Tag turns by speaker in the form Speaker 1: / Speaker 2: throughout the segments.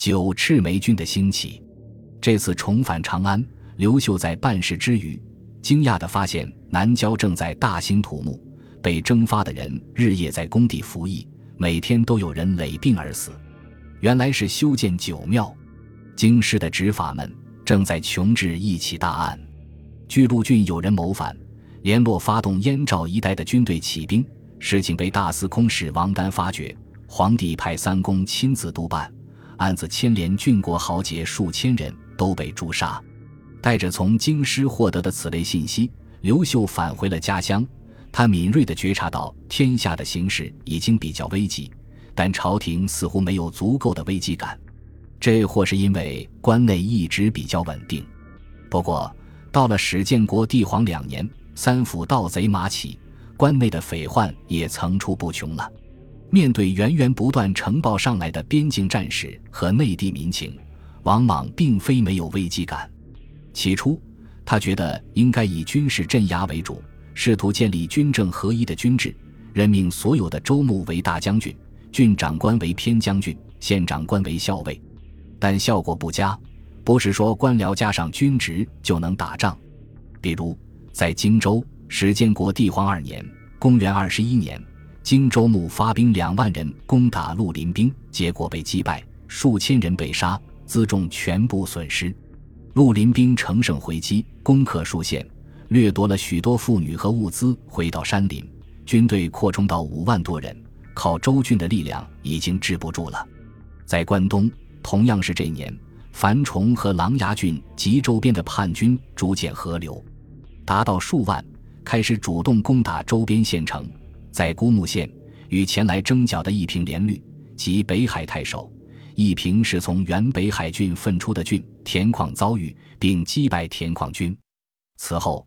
Speaker 1: 九赤眉军的兴起，这次重返长安，刘秀在办事之余，惊讶地发现南郊正在大兴土木，被征发的人日夜在工地服役，每天都有人累病而死。原来是修建九庙。京师的执法们正在穷治一起大案，据陆郡有人谋反，联络发动燕赵一带的军队起兵。事情被大司空使王丹发觉，皇帝派三公亲自督办，案子牵连郡国豪杰数千人，都被诛杀。带着从京师获得的此类信息，刘秀返回了家乡。他敏锐地觉察到天下的形势已经比较危急，但朝廷似乎没有足够的危机感。这或是因为关内一直比较稳定。不过，到了史建国帝皇两年，三府盗贼马起。关内的匪患也层出不穷了。面对源源不断呈报上来的边境战事和内地民情，王莽并非没有危机感。起初，他觉得应该以军事镇压为主，试图建立军政合一的军制，任命所有的州牧为大将军，郡长官为偏将军，县长官为校尉。但效果不佳，不是说官僚加上军职就能打仗。比如在荆州。始建国帝皇二年（公元二十一年），荆州牧发兵两万人攻打绿林兵，结果被击败，数千人被杀，辎重全部损失。绿林兵乘胜回击，攻克数县，掠夺了许多妇女和物资，回到山林。军队扩充到五万多人，靠州郡的力量已经治不住了。在关东，同样是这年，樊崇和琅琊郡及周边的叛军逐渐合流，达到数万。开始主动攻打周边县城，在孤木县与前来征剿的义平连律及北海太守义平是从原北海郡分出的郡，田况遭遇并击败田况军。此后，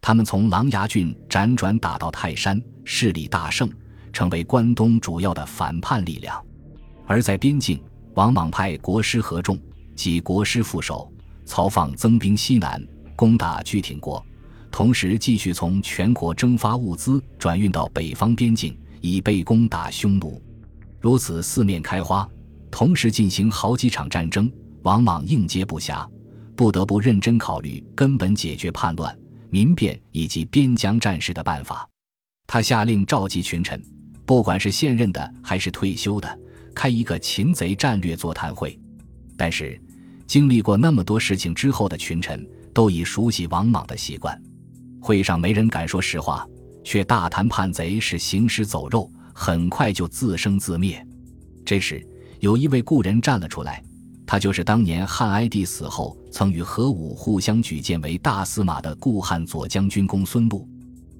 Speaker 1: 他们从琅琊郡辗转打到泰山，势力大盛，成为关东主要的反叛力量。而在边境，王莽派国师合众及国师副手曹放增兵西南，攻打居挺国。同时，继续从全国征发物资转运到北方边境，以备攻打匈奴。如此四面开花，同时进行好几场战争，王莽应接不暇，不得不认真考虑根本解决叛乱、民变以及边疆战事的办法。他下令召集群臣，不管是现任的还是退休的，开一个擒贼战略座谈会。但是，经历过那么多事情之后的群臣都已熟悉王莽的习惯。会上没人敢说实话，却大谈叛贼是行尸走肉，很快就自生自灭。这时，有一位故人站了出来，他就是当年汉哀帝死后曾与何武互相举荐为大司马的故汉左将军公孙禄。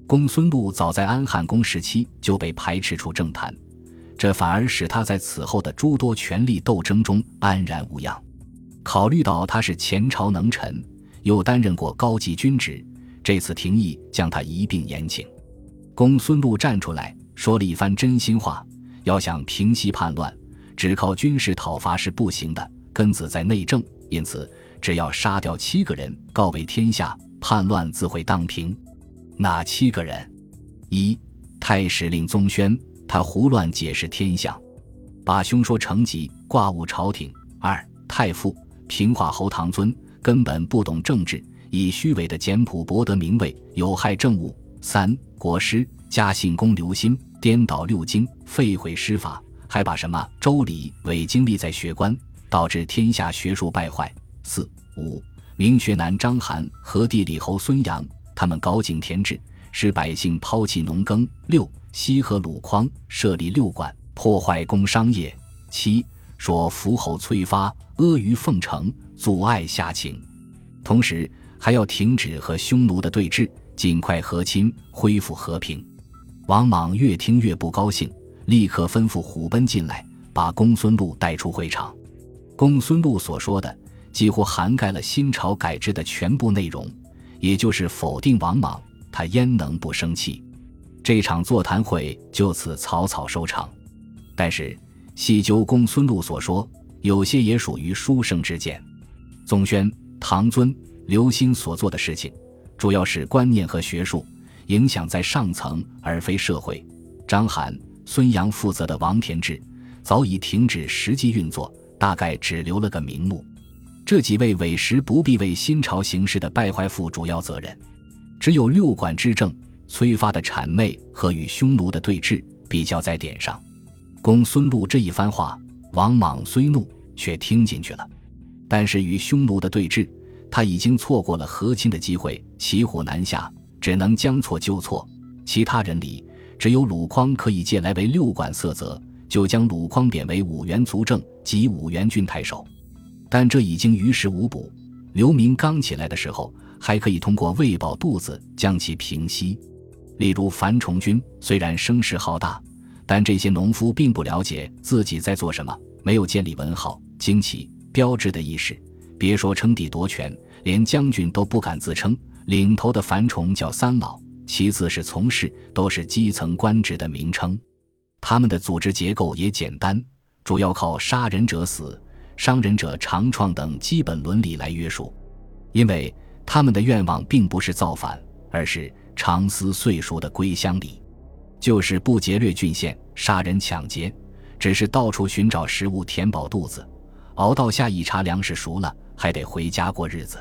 Speaker 1: 公孙禄早在安汉公时期就被排斥出政坛，这反而使他在此后的诸多权力斗争中安然无恙。考虑到他是前朝能臣，又担任过高级军职。这次廷议将他一并严请，公孙禄站出来说了一番真心话：要想平息叛乱，只靠军事讨伐是不行的，根子在内政。因此，只要杀掉七个人，告慰天下，叛乱自会荡平。哪七个人？一太史令宗宣，他胡乱解释天象，把凶说成吉，挂误朝廷。二太傅平化侯唐尊，根本不懂政治。以虚伪的简朴博得名位，有害政务。三国师嘉信公刘歆颠倒六经，废毁师法，还把什么周礼伪经历在学官，导致天下学术败坏。四五明学南张邯和地理侯孙阳，他们搞井田制，使百姓抛弃农耕。六西河鲁匡设立六馆，破坏工商业。七说伏侯崔发阿谀奉承，阻碍下情，同时。还要停止和匈奴的对峙，尽快和亲，恢复和平。王莽越听越不高兴，立刻吩咐虎贲进来，把公孙禄带出会场。公孙禄所说的几乎涵盖了新朝改制的全部内容，也就是否定王莽，他焉能不生气？这场座谈会就此草草收场。但是细究公孙禄所说，有些也属于书生之见。宗宣、唐尊。刘歆所做的事情，主要是观念和学术影响在上层，而非社会。张邯、孙杨负责的王田制早已停止实际运作，大概只留了个名目。这几位委实不必为新朝形势的败坏负主要责任，只有六管之政催发的谄媚和与匈奴的对峙比较在点上。公孙禄这一番话，王莽虽怒，却听进去了。但是与匈奴的对峙，他已经错过了和亲的机会，骑虎难下，只能将错就错。其他人里，只有鲁匡可以借来为六管色泽，就将鲁匡贬为五原卒正及五原郡太守。但这已经于事无补。流民刚起来的时候，还可以通过喂饱肚子将其平息。例如樊崇军，虽然声势浩大，但这些农夫并不了解自己在做什么，没有建立文号、旌旗、标志的意识。别说称帝夺权，连将军都不敢自称。领头的樊崇叫三老，其次是从事，都是基层官职的名称。他们的组织结构也简单，主要靠杀人者死。伤人者长创等基本伦理来约束，因为他们的愿望并不是造反，而是长思岁数的归乡里，就是不劫掠郡县、杀人抢劫，只是到处寻找食物填饱肚子，熬到下一茬粮食熟了，还得回家过日子。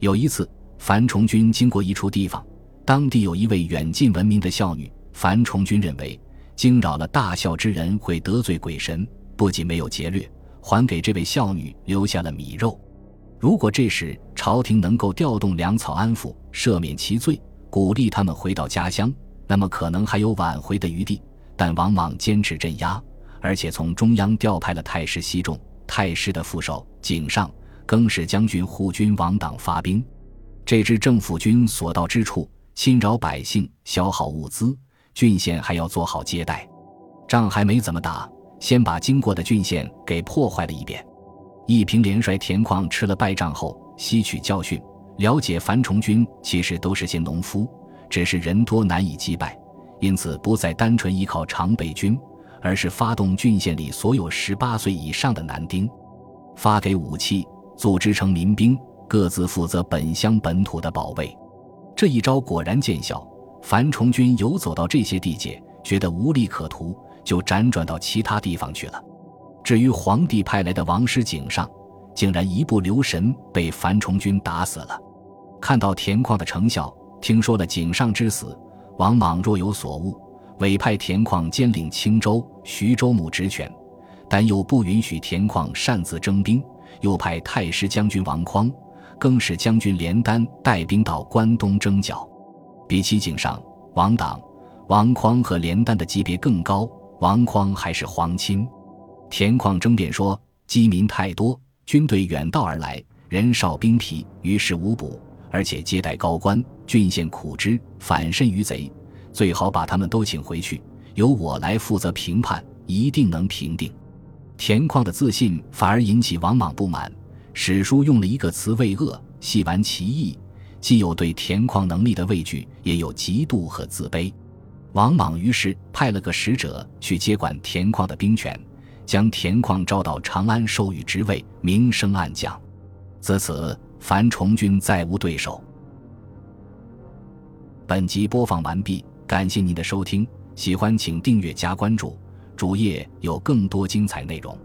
Speaker 1: 有一次，樊崇军经过一处地方，当地有一位远近闻名的孝女，樊崇军认为惊扰了大孝之人会得罪鬼神，不仅没有劫掠。还给这位孝女留下了米肉。如果这时朝廷能够调动粮草安抚、赦免其罪，鼓励他们回到家乡，那么可能还有挽回的余地。但王莽坚持镇压，而且从中央调派了太师西仲、太师的副手井上、更是将军护军王党发兵。这支政府军所到之处，侵扰百姓，消耗物资，郡县还要做好接待。仗还没怎么打。先把经过的郡县给破坏了一遍。一平连帅田况吃了败仗后，吸取教训，了解樊崇军其实都是些农夫，只是人多难以击败，因此不再单纯依靠常备军，而是发动郡县里所有十八岁以上的男丁，发给武器，组织成民兵，各自负责本乡本土的保卫。这一招果然见效，樊崇军游走到这些地界，觉得无利可图。就辗转到其他地方去了。至于皇帝派来的王师井上，竟然一不留神被樊崇军打死了。看到田况的成效，听说了井上之死，王莽若有所悟，委派田况兼领青州、徐州牧职权，但又不允许田况擅自征兵，又派太师将军王匡、更使将军连丹带兵到关东征剿。比起井上、王党、王匡和连丹的级别更高。王匡还是皇亲，田况争辩说：饥民太多，军队远道而来，人少兵疲，于事无补，而且接待高官，郡县苦之，反身于贼，最好把他们都请回去，由我来负责评判，一定能平定。田况的自信反而引起王莽不满，史书用了一个词“畏恶”，细玩其意，既有对田况能力的畏惧，也有嫉妒和自卑。王莽于是派了个使者去接管田况的兵权，将田况招到长安，授予职位，明升暗降。自此，樊崇军再无对手。本集播放完毕，感谢您的收听，喜欢请订阅加关注，主页有更多精彩内容。